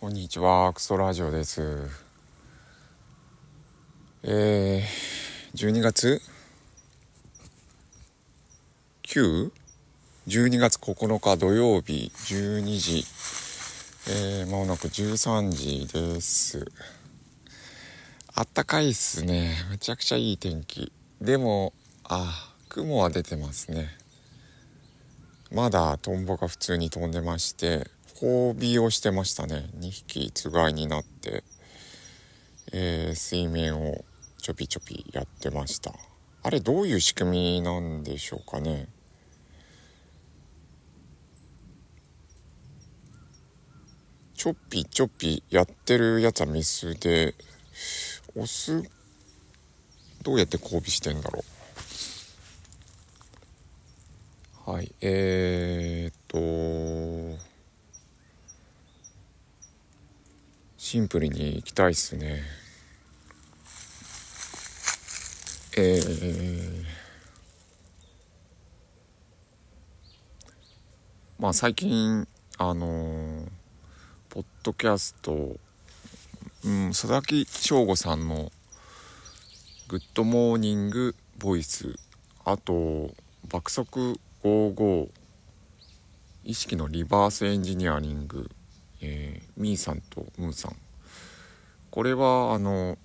こんにちは、クソラジオです。えー、12月？9?12 月9日土曜日12時、えー、まもなく13時です。あったかいっすね。めちゃくちゃいい天気。でも、あ、雲は出てますね。まだトンボが普通に飛んでまして、交尾をしてましたね。2匹つがいになって、えー、水面をちょぴちょぴやってました。あれどういう仕組みなんでしょうかね。ちょっぴちょっぴやってるやつはメスでオスどうやって交尾してんだろう。はいえー、っとシンプルにいきたいっすね。えー、まあ最近あのー、ポッドキャスト、うん、佐々木翔吾さんの「グッドモーニングボイス」あと「爆速55」意識のリバースエンジニアリング。えー、みーさんとムーさん。これはあの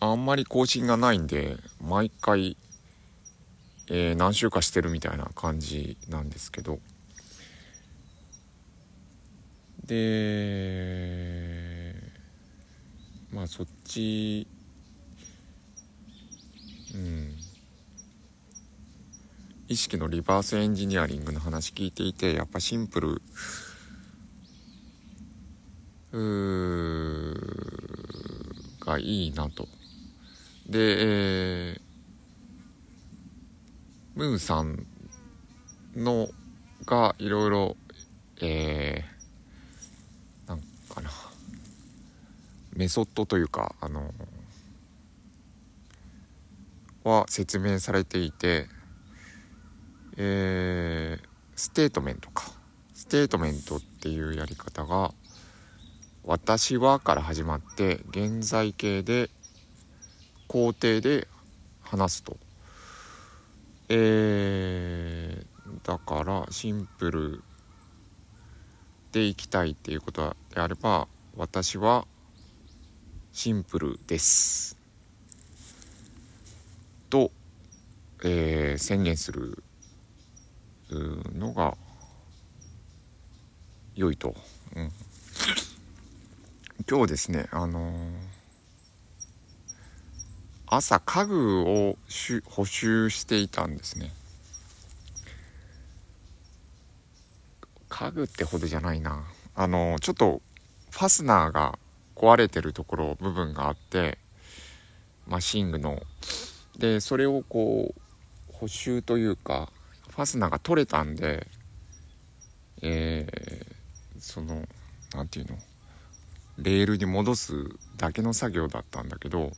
あんまり更新がないんで毎回、えー、何週かしてるみたいな感じなんですけど。でまあそっちうん。意識のリバースエンジニアリングの話聞いていてやっぱシンプルがいいなと。で、えー、ムーンさんのがいろいろ、えー、なんかな、メソッドというか、あの、は説明されていて、えー、ステートメントかステートメントっていうやり方が「私は」から始まって現在形で肯定で話すと。えー、だからシンプルでいきたいっていうことであれば私はシンプルです。と、えー、宣言するのが良いと、うん、今日ですねあのー、朝家具を補修していたんですね。家具ってほどじゃないな。あのー、ちょっとファスナーが壊れてるところ部分があってマシングの。でそれをこう補修というかファスナーが取れたんで、えー、その、何て言うの、レールに戻すだけの作業だったんだけど、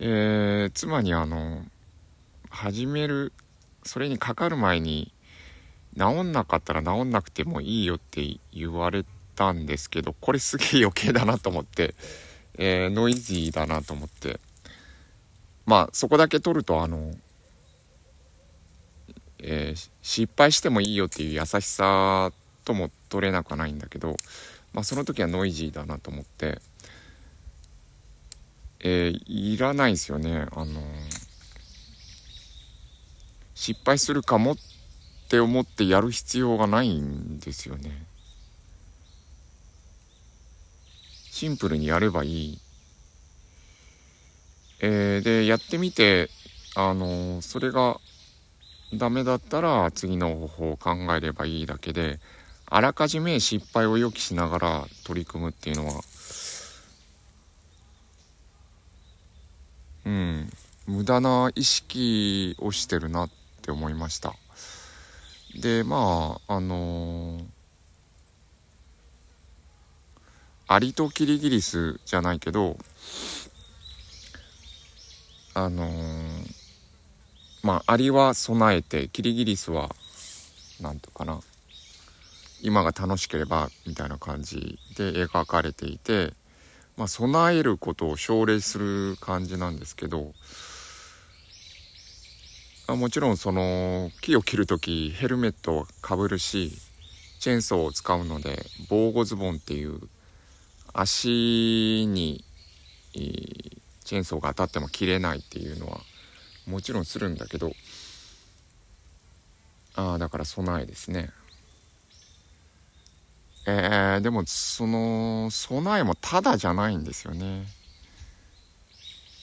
えー、妻にあの、始める、それにかかる前に、治んなかったら治んなくてもいいよって言われたんですけど、これすげえ余計だなと思って、えー、ノイジーだなと思って、まあそこだけ取るとあの、えー、失敗してもいいよっていう優しさとも取れなくはないんだけど、まあ、その時はノイジーだなと思って、えー、いらないですよね。あのー、失敗するかもって思ってやる必要がないんですよね。シンプルにやればいい。えー、で、やってみて、あのそれがダメだったら次の方法を考えればいいだけであらかじめ失敗を予期しながら取り組むっていうのはうん無駄な意識をしてるなって思いました。でまああのー、アリとキリギリスじゃないけどあのーまあ、アリは備えて、キリギリスは、なんとかな、今が楽しければみたいな感じで描かれていて、まあ、備えることを奨励する感じなんですけどあもちろんその木を切る時ヘルメットをかぶるしチェーンソーを使うので防護ズボンっていう足にチェーンソーが当たっても切れないっていうのはもちろんするんだけどああだから備えですね。えー、でもその備えもただじゃないんですよね。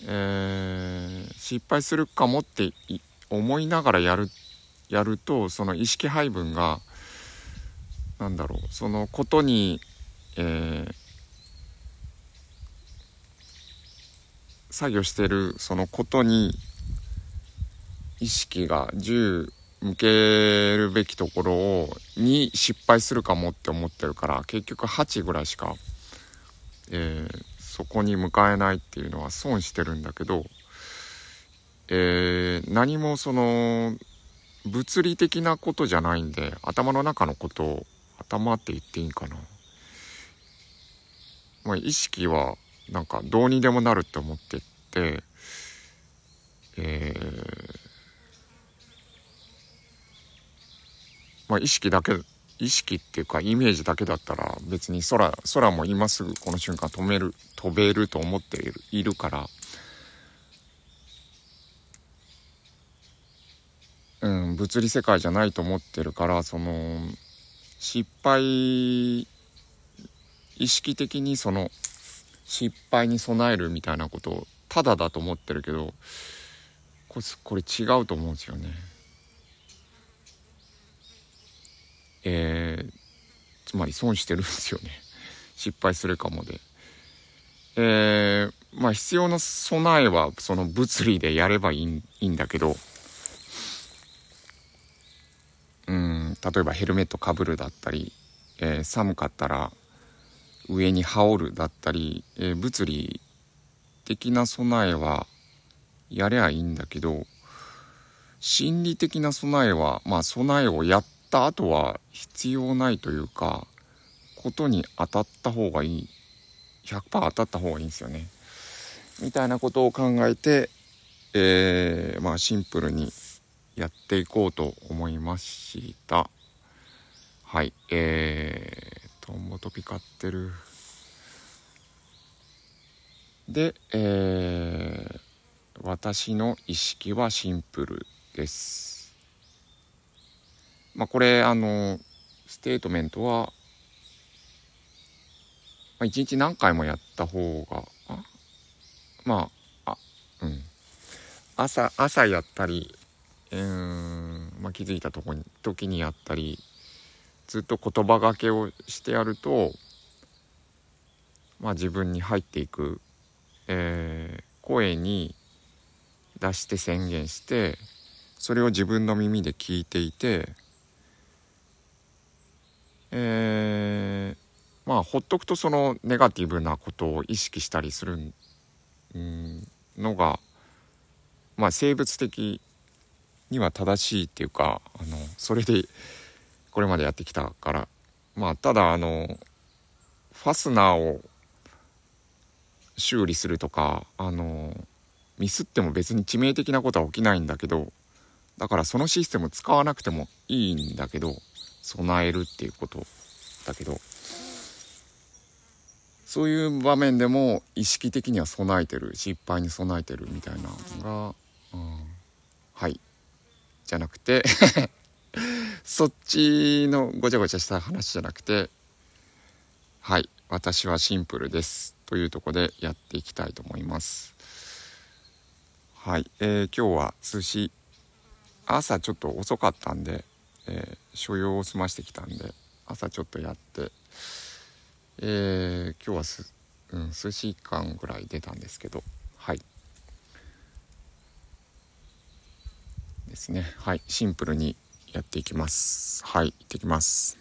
えー、失敗するかもって思いながらやるやるとその意識配分がなんだろうそのことに、えー、作業してるそのことに意識が10向けるべきところをに失敗するかもって思ってるから結局8ぐらいしか、えー、そこに向かえないっていうのは損してるんだけど、えー、何もその物理的なことじゃないんで頭の中のことを頭って言っていいんかな、まあ、意識はなんかどうにでもなるって思ってってえーまあ、意識だけ意識っていうかイメージだけだったら別に空空も今すぐこの瞬間止める飛べると思っているいるからうん物理世界じゃないと思ってるからその失敗意識的にその失敗に備えるみたいなことをただだと思ってるけどこれこれ違うと思うんですよね。えー、つまり損してるんですよね 失敗するかもで。えー、まあ必要な備えはその物理でやればいいいいんだけどうん例えばヘルメットかぶるだったり、えー、寒かったら上に羽織るだったり、えー、物理的な備えはやりゃいいんだけど心理的な備えはまあ備えをやった後は必要ないというかことに当たった方がいい。100%当たった方がいいんですよね。みたいなことを考えて、えー、まあシンプルにやっていこうと思いました。はいえー、トンボ飛び交ってる。で、えー、私の意識はシンプルです。まあこれあのステートメントは、まあ、1日何回もやった方がまああうん。朝朝やったりうん、まあ、気づいたとこに時にやったりずっと言葉がけをしてやると、まあ、自分に入っていく、えー、声に出して宣言してそれを自分の耳で聞いていて、えー、まあほっとくとそのネガティブなことを意識したりするのがまあ生物的には正しいっていうかあのそれでこれまでやってきたから。まあただあのファスナーを修理するとかあのミスっても別に致命的なことは起きないんだけどだからそのシステム使わなくてもいいんだけど備えるっていうことだけどそういう場面でも意識的には備えてる失敗に備えてるみたいなのが、うん、はい。じゃなくて そっちのごちゃごちゃした話じゃなくてはい私はシンプルですというとこでやっていきたいと思います。はい、えー、今日は寿司。朝ちょっと遅かったんで、えー、所要を済ましてきたんで朝ちょっとやってえー、今日はす、うん、数時間ぐらい出たんですけどはい。ですね。はい。シンプルにやっていきます。はい。行ってきます。